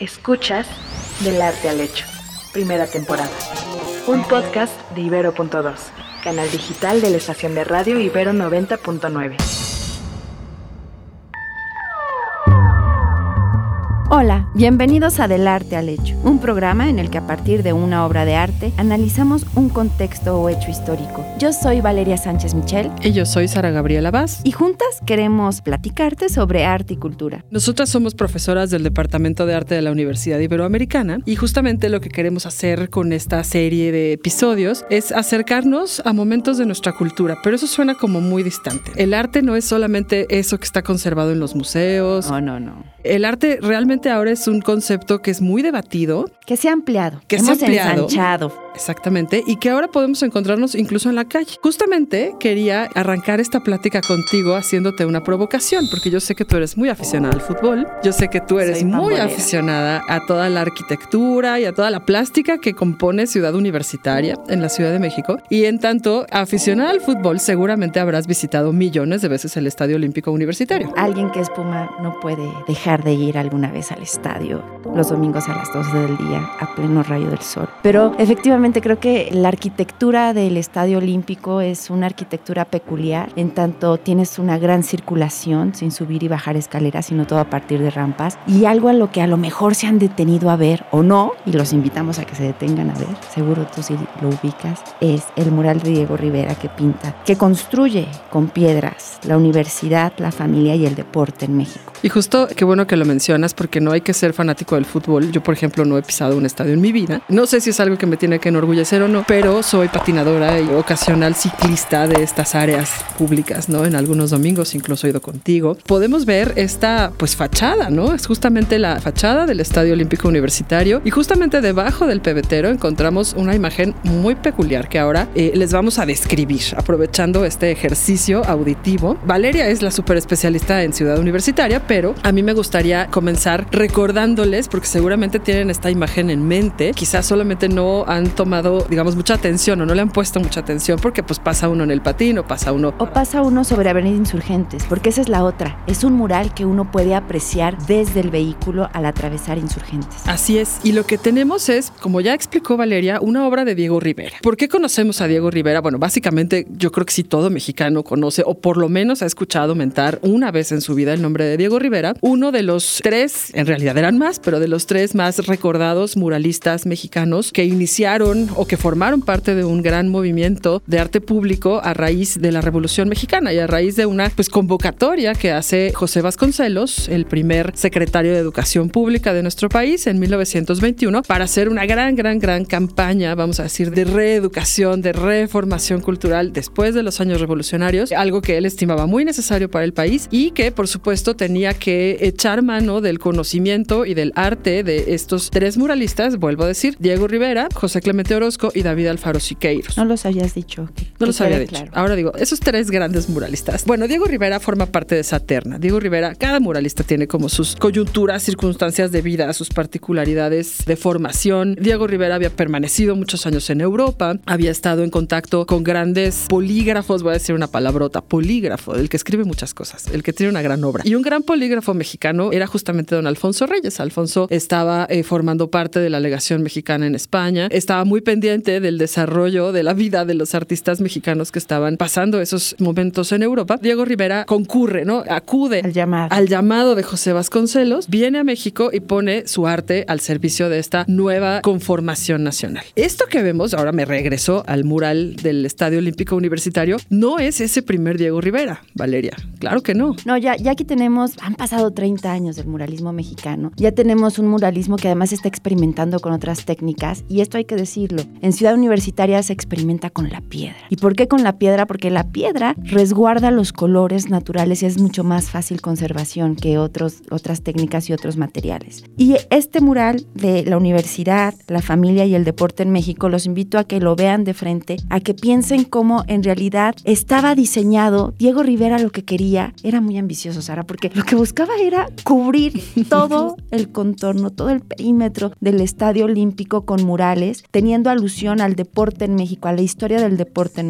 Escuchas Del Arte al Hecho, primera temporada. Un podcast de Ibero.2, canal digital de la estación de radio Ibero 90.9. bienvenidos a Del Arte al Hecho, un programa en el que a partir de una obra de arte analizamos un contexto o hecho histórico. Yo soy Valeria Sánchez Michel. Y yo soy Sara Gabriela Vaz. Y juntas queremos platicarte sobre arte y cultura. Nosotras somos profesoras del Departamento de Arte de la Universidad Iberoamericana y justamente lo que queremos hacer con esta serie de episodios es acercarnos a momentos de nuestra cultura, pero eso suena como muy distante. El arte no es solamente eso que está conservado en los museos. No, no, no. El arte realmente ahora es un concepto que es muy debatido. Que se ha ampliado. Que se ha ampliado. ensanchado. Exactamente, y que ahora podemos encontrarnos incluso en la calle. Justamente quería arrancar esta plática contigo haciéndote una provocación, porque yo sé que tú eres muy aficionada al fútbol, yo sé que tú eres muy aficionada a toda la arquitectura y a toda la plástica que compone Ciudad Universitaria en la Ciudad de México. Y en tanto, aficionada al fútbol, seguramente habrás visitado millones de veces el Estadio Olímpico Universitario. Alguien que es Puma no puede dejar de ir alguna vez al estadio los domingos a las 12 del día a pleno rayo del sol. Pero efectivamente creo que la arquitectura del Estadio Olímpico es una arquitectura peculiar, en tanto tienes una gran circulación sin subir y bajar escaleras, sino todo a partir de rampas, y algo a lo que a lo mejor se han detenido a ver o no, y los invitamos a que se detengan a ver, seguro tú sí lo ubicas, es el mural de Diego Rivera que pinta, que construye con piedras la universidad, la familia y el deporte en México. Y justo qué bueno que lo mencionas porque no hay que ser fanático del fútbol. Yo, por ejemplo, no he pisado un estadio en mi vida. No sé si es algo que me tiene que enorgullecer o no, pero soy patinadora y ocasional ciclista de estas áreas públicas, ¿no? En algunos domingos incluso he ido contigo. Podemos ver esta, pues, fachada, ¿no? Es justamente la fachada del Estadio Olímpico Universitario y justamente debajo del pebetero encontramos una imagen muy peculiar que ahora eh, les vamos a describir, aprovechando este ejercicio auditivo. Valeria es la super especialista en Ciudad Universitaria, pero a mí me gustaría comenzar recordándoles, porque seguramente tienen esta imagen en mente, quizás solamente no han tomado, digamos, mucha atención o no le han puesto mucha atención porque pues pasa uno en el patín o pasa uno O pasa uno sobre Avenida Insurgentes, porque esa es la otra. Es un mural que uno puede apreciar desde el vehículo al atravesar Insurgentes. Así es. Y lo que tenemos es, como ya explicó Valeria, una obra de Diego Rivera. ¿Por qué conocemos a Diego Rivera? Bueno, básicamente yo creo que sí todo mexicano conoce o por lo menos ha escuchado mentar una vez en su vida el nombre de Diego Rivera, uno de los tres, en realidad eran más, pero de los tres más recordados muralistas mexicanos que iniciaron o que formaron parte de un gran movimiento de arte público a raíz de la Revolución Mexicana y a raíz de una pues convocatoria que hace José Vasconcelos, el primer secretario de Educación Pública de nuestro país en 1921 para hacer una gran, gran, gran campaña, vamos a decir, de reeducación, de reformación cultural después de los años revolucionarios, algo que él estimaba muy necesario para el país y que por supuesto tenía que echar mano del conocimiento y del arte de estos tres muralistas, vuelvo a decir, Diego Rivera, José Clemente Orozco y David Alfaro Siqueiros. No los habías dicho. que- No los había dicho. claro. Ahora digo, esos tres grandes muralistas. Bueno, Diego Rivera forma parte de esa terna. Diego Rivera, cada muralista tiene como sus coyunturas, circunstancias de vida, sus particularidades de formación. Diego Rivera había permanecido muchos años en Europa, había estado en contacto con grandes polígrafos, voy a decir una palabrota, polígrafo, el que escribe muchas cosas, el que tiene una gran obra. Y un gran polígrafo mexicano era justamente don Alfonso Reyes. Alfonso estaba eh, formando parte de la legación mexicana en España, estaba muy pendiente del desarrollo de la vida de los artistas mexicanos que estaban pasando esos momentos en Europa. Diego Rivera concurre, ¿no? Acude Al llamado. al llamado de José Vasconcelos, viene a México y pone su arte al servicio de esta nueva conformación nacional. Esto que vemos, ahora me regreso al mural del Estadio Olímpico Universitario, no es ese primer Diego Rivera, Valeria. Claro que no. No, ya, ya aquí tenemos, han pasado 30 años del muralismo mexicano. Ya tenemos un muralismo que además está experimentando con otras técnicas. Y esto hay que decirlo. En Ciudad Universitaria se experimenta con la piedra. ¿Y por qué con la piedra? Porque la piedra resguarda los colores naturales y es mucho más fácil conservación que otros, otras técnicas y otros materiales. Y este mural de la universidad, la familia y el deporte en México, los invito a que lo vean de frente, a que piensen cómo en realidad estaba diseñado. Diego Rivera lo que quería era muy ambicioso, Sara, porque lo que buscaba era cubrir todo el contorno, todo el perímetro del Estadio Olímpico con murales, teniendo alusión al deporte en México, a la historia del deporte en México.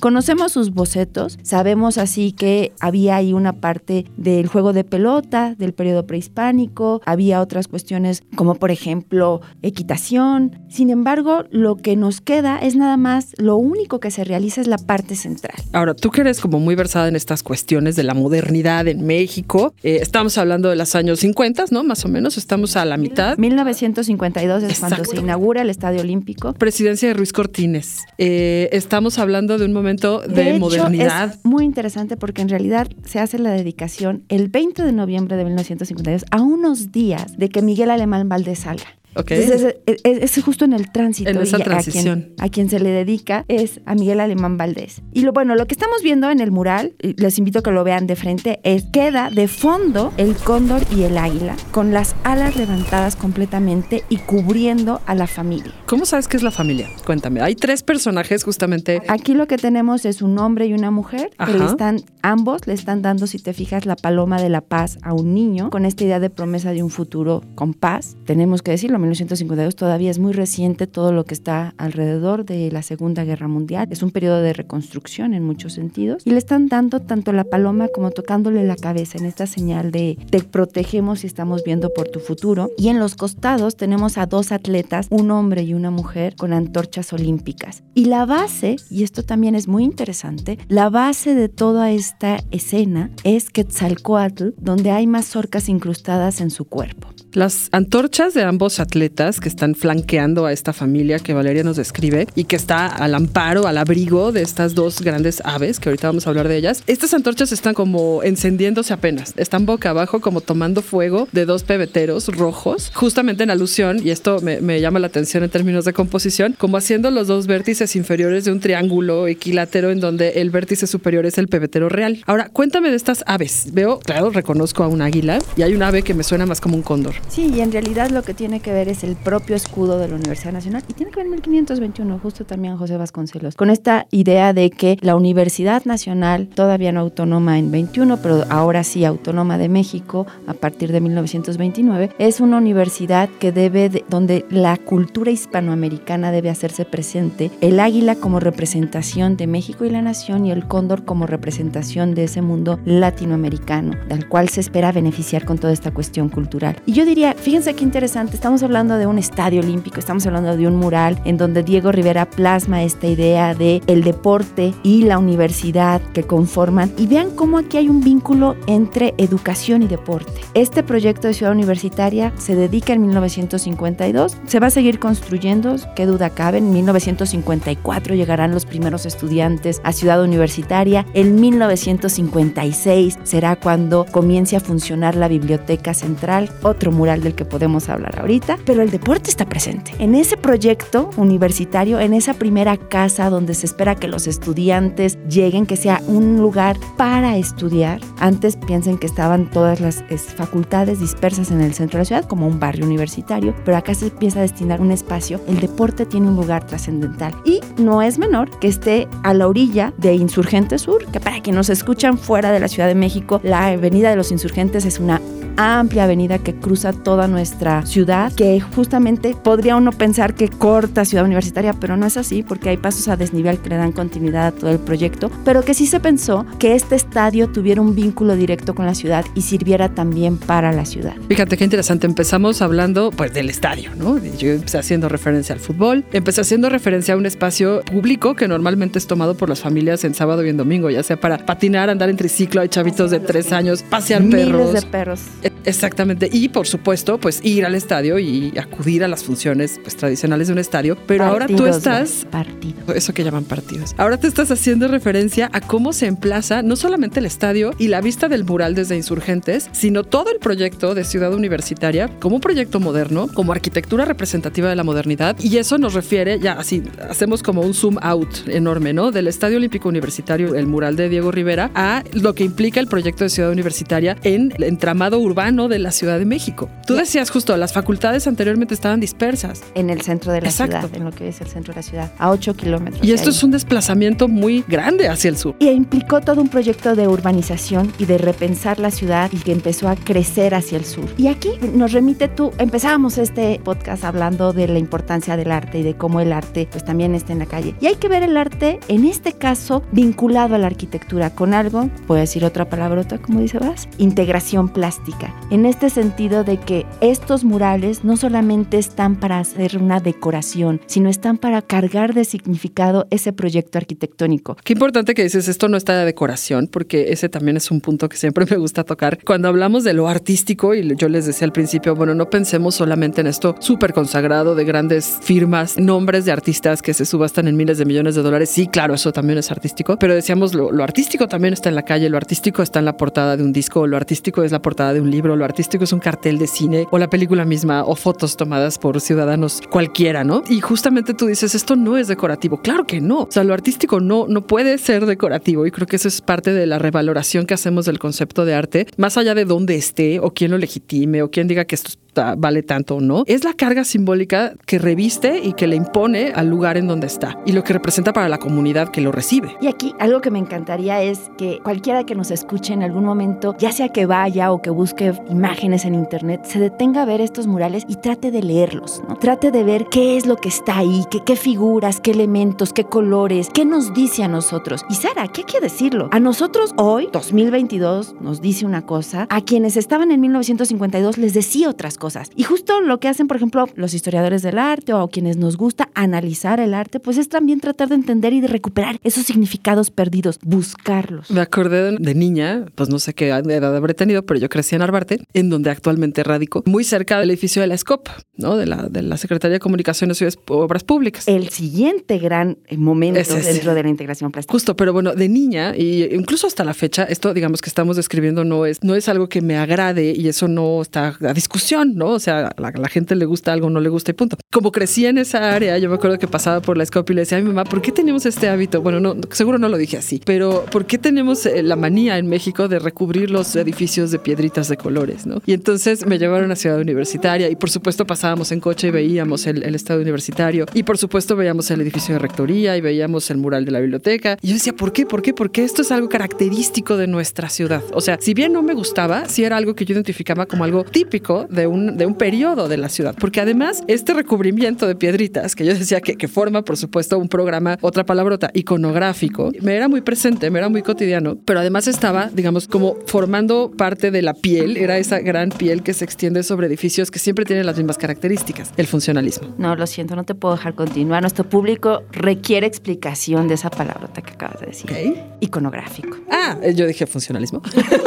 Conocemos sus bocetos, sabemos así que había ahí una parte del juego de pelota, del periodo prehispánico, había otras cuestiones como por ejemplo equitación. Sin embargo, lo que nos queda es nada más, lo único que se realiza es la parte central. Ahora, tú que eres como muy versada en estas cuestiones de la modernidad en México, eh, estamos hablando de los años 50, ¿no? Más o menos, estamos a la mitad. 1952 es cuando se inaugura el Estadio Olímpico. Presidencia de Ruiz Cortines. Eh, estamos hablando de un momento de, modernidad. Es muy interesante porque en realidad se hace la dedicación el 20 de noviembre de 1952 a unos días de que Miguel Alemán Valdés salga. Entonces, es, justo en el tránsito. En esa transición. A quien, se le dedica es a Miguel Alemán Valdés. Y lo bueno, lo que estamos viendo en el mural, les invito a que lo vean de frente, es queda de fondo el cóndor y el águila, con las alas levantadas completamente y cubriendo a la familia. ¿Cómo sabes qué es la familia? Cuéntame. Hay tres personajes justamente. Aquí lo que tenemos es un hombre y una mujer que le están, ambos le están dando, si te fijas, la paloma de la paz a un niño con esta idea de promesa de un futuro con paz. Tenemos que decirlo 1952 todavía es muy reciente todo lo que está alrededor de la Segunda Guerra Mundial. Es un periodo de reconstrucción en muchos sentidos. Y le están dando tanto la paloma como tocándole la cabeza en esta señal de te protegemos y estamos viendo por tu futuro. Y en los costados tenemos a dos atletas, un hombre y una mujer, con antorchas olímpicas. Y la base, y esto también es muy interesante, la base de toda esta escena es Quetzalcoatl, donde hay mazorcas incrustadas en su cuerpo. Las antorchas de ambos atletas que están flanqueando a esta familia que Valeria nos describe y que está al amparo, al abrigo de estas dos grandes aves, que ahorita vamos a hablar de ellas. Estas antorchas están como encendiéndose apenas, están boca abajo como tomando fuego de dos pebeteros rojos, justamente en alusión, y esto me, me llama la atención en términos de composición, como haciendo los dos vértices inferiores de un triángulo equilátero en donde el vértice superior es el pebetero real. Ahora, cuéntame de estas aves. Veo, claro, reconozco a un águila y hay un ave que me suena más como un cóndor. Sí, y en realidad lo que tiene que ver es el propio escudo de la Universidad Nacional y tiene que ver en 1521, justo también José Vasconcelos, con esta idea de que la Universidad Nacional, todavía no autónoma en 21, pero ahora sí autónoma de México a partir de 1929, es una universidad que debe, donde la cultura hispanoamericana debe hacerse presente, el águila como representación de México y la nación y el cóndor como representación de ese mundo latinoamericano, del cual se espera beneficiar con toda esta cuestión cultural. Y yo diría, fíjense qué interesante, estamos hablando de un estadio olímpico, estamos hablando de un mural en donde Diego Rivera plasma esta idea de el deporte y la universidad que conforman y vean cómo aquí hay un vínculo entre educación y deporte. Este proyecto de ciudad universitaria se dedica en 1952, se va a seguir construyendo, qué duda cabe, en 1954 llegarán los primeros estudiantes a ciudad universitaria, en 1956 será cuando comience a funcionar la biblioteca central, otro mural del que podemos hablar ahorita, pero el deporte está presente. En ese proyecto universitario, en esa primera casa donde se espera que los estudiantes lleguen, que sea un lugar para estudiar. Antes piensen que estaban todas las facultades dispersas en el centro de la ciudad, como un barrio universitario, pero acá se empieza a destinar un espacio. El deporte tiene un lugar trascendental y no es menor que esté a la orilla de Insurgente Sur, que para quienes nos escuchan fuera de la Ciudad de México, la Avenida de los Insurgentes es una amplia avenida que cruza toda nuestra ciudad, que justamente podría uno pensar que corta Ciudad Universitaria, pero no es así porque hay pasos a desnivel que le dan continuidad a todo el proyecto, pero que sí se pensó que este estadio tuviera un vínculo directo con la ciudad y sirviera también para la ciudad. Fíjate qué interesante, empezamos hablando pues del estadio, ¿no? Yo empecé haciendo referencia al fútbol, empecé haciendo referencia a un espacio público que normalmente es tomado por las familias en sábado y en domingo, ya sea para patinar, andar en triciclo, hay chavitos de tres años, pasear Miles perros. de perros. Exactamente. Y por supuesto, pues ir al estadio y acudir a las funciones pues, tradicionales de un estadio. Pero ahora tú Partidos, estás. Partidos. Eso que llaman partidos. Ahora te estás haciendo referencia a cómo se emplaza no solamente el estadio y la vista del mural desde Insurgentes, sino todo el proyecto de Ciudad Universitaria como un proyecto moderno, como arquitectura representativa de la modernidad. Y eso nos refiere, ya así, hacemos como un zoom out enorme, ¿no? Del Estadio Olímpico Universitario, el mural de Diego Rivera, a lo que implica el proyecto de Ciudad Universitaria en el entramado urbano de la Ciudad de México. Tú decías justo, las facultades anteriormente estaban dispersas. En el centro de la Exacto. ciudad, en lo que es el centro de la ciudad, a 8 kilómetros. Y esto es un desplazamiento muy grande hacia el sur. Y implicó todo un proyecto de urbanización y de repensar la ciudad y que empezó a crecer hacia el sur. Y aquí nos remite tú, empezábamos este podcast hablando de la importancia del arte y de cómo el arte pues también está en la calle. Y hay que ver el arte, en este caso, vinculado a la arquitectura con algo, voy a decir otra palabrota, como dice Vas, integración plástica. En este sentido de que estos murales no solamente están para hacer una decoración, sino están para cargar de significado ese proyecto arquitectónico. Qué importante que dices, esto no está de decoración, porque ese también es un punto que siempre me gusta tocar. Cuando hablamos de lo artístico, y yo les decía al principio, bueno, no pensemos solamente en esto súper consagrado de grandes firmas, nombres de artistas que se subastan en miles de millones de dólares. Sí, claro, eso también es artístico, pero decíamos, lo, lo artístico también está en la calle, lo artístico está en la portada de un disco, lo artístico es la portada de un libro, lo artístico es un cartel de cine o la película misma o fotos tomadas por ciudadanos cualquiera, ¿no? Y justamente tú dices, esto no es decorativo. Claro que no. O sea, lo artístico no, no puede ser decorativo y creo que eso es parte de la revaloración que hacemos del concepto de arte, más allá de dónde esté o quién lo legitime o quién diga que esto vale tanto o no, es la carga simbólica que reviste y que le impone al lugar en donde está y lo que representa para la comunidad que lo recibe. Y aquí algo que me encantaría es que cualquiera que nos escuche en algún momento, ya sea que vaya o que busque imágenes en internet, se detenga a ver estos murales y trate de leerlos. Trate de ver qué es lo que está ahí, qué, qué figuras, qué elementos, qué colores, qué nos dice a nosotros. Y Sara, ¿qué hay que decirlo? A nosotros hoy, 2022, nos dice una cosa, a quienes estaban en 1952 les decía otras cosas. Y justo lo que hacen, por ejemplo, los historiadores del arte o quienes nos gusta analizar el arte, pues es también tratar de entender y de recuperar esos significados perdidos, buscarlos. Me acordé de, niña, pues no sé qué edad habré tenido, pero yo crecí en Arbarte, en donde actualmente radico, muy cerca del edificio de la SCOP, ¿no? De la, de la Secretaría de Comunicaciones y Obras Públicas. El siguiente gran eh, momento Ese es dentro de la integración plástica. Justo, pero bueno, de niña y incluso hasta la fecha, esto digamos que estamos describiendo no es, no es algo que me agrade y eso no está a discusión, ¿no? O sea, la, gente le gusta algo, no le gusta y punto. Como crecí en esa área, yo me acuerdo que pasaba por la escopa y le decía a mi mamá, ¿por qué tenemos este hábito? Bueno, no, seguro no lo dije así, pero ¿por qué tenemos eh, la manía en México de recubrir los edificios de piedritas de colores, ¿no? Y entonces me llevaron a Ciudad Universitaria y por supuesto pasábamos en coche y veíamos el, el estado universitario y por supuesto veíamos el edificio de rectoría y veíamos el mural de la biblioteca. Y yo decía, ¿por qué? ¿Por qué? Porque esto es algo característico de nuestra ciudad. O sea, si bien no me gustaba, sí era algo que yo identificaba como algo típico de un, de un periodo de la ciudad. Porque además, este recubrimiento de piedritas, que yo decía que, que forma, por supuesto, un programa, otra palabrota, iconográfico, me era muy presente, me era muy cotidiano, pero además estaba, digamos, como formando parte de la piel, era esa gran piel que se extiende sobre edificios que siempre tienen las mismas características, el funcionalismo. No, lo siento, no te puedo dejar continuar. Nuestro público requiere explicación de esa palabrota que acabas de decir. Iconográfico. Ah, eh, yo dije funcionalismo.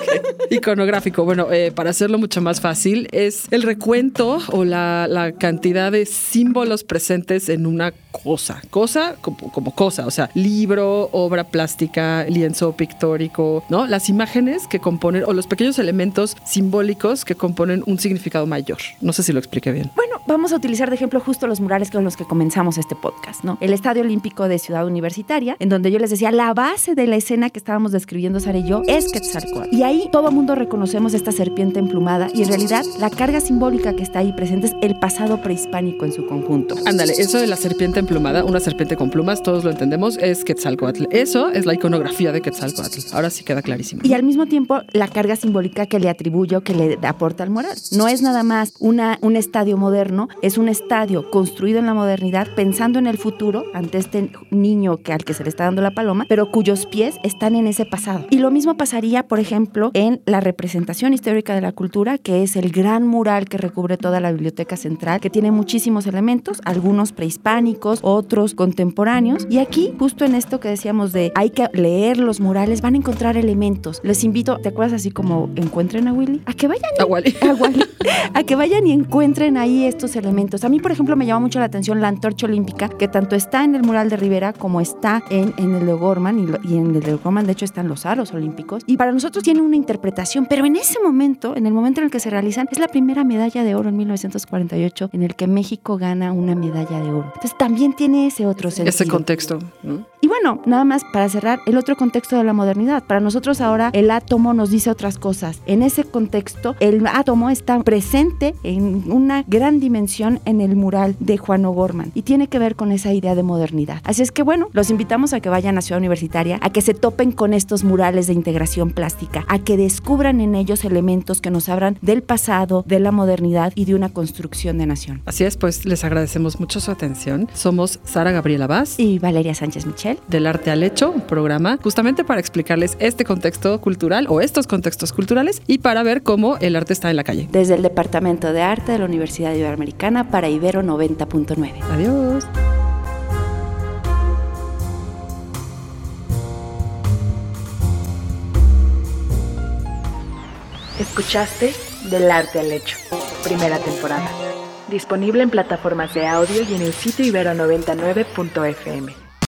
Iconográfico. Bueno, eh, para hacerlo mucho más fácil, es el recuento o la, la cantidad de símbolos presentes en una cosa. Cosa como, como cosa, o sea, libro, obra plástica, lienzo pictórico, ¿no? Las imágenes que componen o los pequeños elementos simbólicos que componen un significado mayor. No sé si lo expliqué bien. Bueno, vamos a utilizar de ejemplo justo los murales con los que comenzamos este podcast, ¿no? El Estadio Olímpico de Ciudad Universitaria, en donde yo les decía, la base de la escena que estábamos describiendo Sara y yo es Quetzalcóatl. Y ahí todo mundo reconocemos esta serpiente emplumada y en realidad la carga simbólica que está ahí presente es el pasado prehispánico en su conjunto. Ándale, eso de la serpiente emplumada, una serpiente con plumas, todos lo entendemos, es Quetzalcoatl. Eso es la iconografía de Quetzalcoatl. Ahora sí queda clarísimo. Y al mismo tiempo la carga simbólica que le atribuyo, que le aporta al mural. No es nada más una, un estadio moderno, es un estadio construido en la modernidad pensando en el futuro ante este niño que, al que se le está dando la paloma, pero cuyos pies están en ese pasado. Y lo mismo pasaría, por ejemplo, en la representación histórica de la cultura, que es el gran mural que recubre toda la biblioteca central, que tiene muchísimos elementos, algunos prehispánicos, otros contemporáneos. Y aquí, justo en esto que decíamos de hay que leer los murales, van a encontrar elementos. Les invito, ¿te acuerdas así como encuentren a Willy? A que vayan Ah, Wally. a, Wally, a que vayan y encuentren ahí estos elementos. A mí, por ejemplo, me llama mucho la atención la antorcha olímpica, que tanto está en el mural de Rivera como está en, en el de Gorman, y, y, en el de Gorman, de hecho, están los aros olímpicos. Y para nosotros tiene una interpretación, pero en ese momento, en el momento en el que se realizan, es la primera medalla de oro en 1948 en el que México gana una medalla de oro. Entonces también tiene ese otro sentido. Ese contexto. ¿no? Y bueno, nada más para cerrar, el otro contexto de la modernidad. Para nosotros ahora el átomo nos dice otras cosas. En ese contexto, el átomo está presente en una gran dimensión en el mural de Juan O'Gorman y tiene que ver con esa idea de modernidad. Así es que bueno, los invitamos a que vayan a Ciudad Universitaria, a que se topen con estos murales de integración plástica, a que descubran en ellos elementos que nos hablan del pasado, de la modernidad y de una construcción de nación. Así es, pues les agradecemos mucho su atención. Somos Sara Gabriela Vaz y Valeria Sánchez Michel del Arte al Hecho, un programa justamente para explicarles este contexto cultural o estos contextos culturales y para ver cómo el arte está en la calle. Desde el Departamento de Arte de la Universidad Iberoamericana para Ibero 90.9. Adiós. Escuchaste Del Arte al Hecho, primera temporada. Disponible en plataformas de audio y en el sitio ibero99.fm.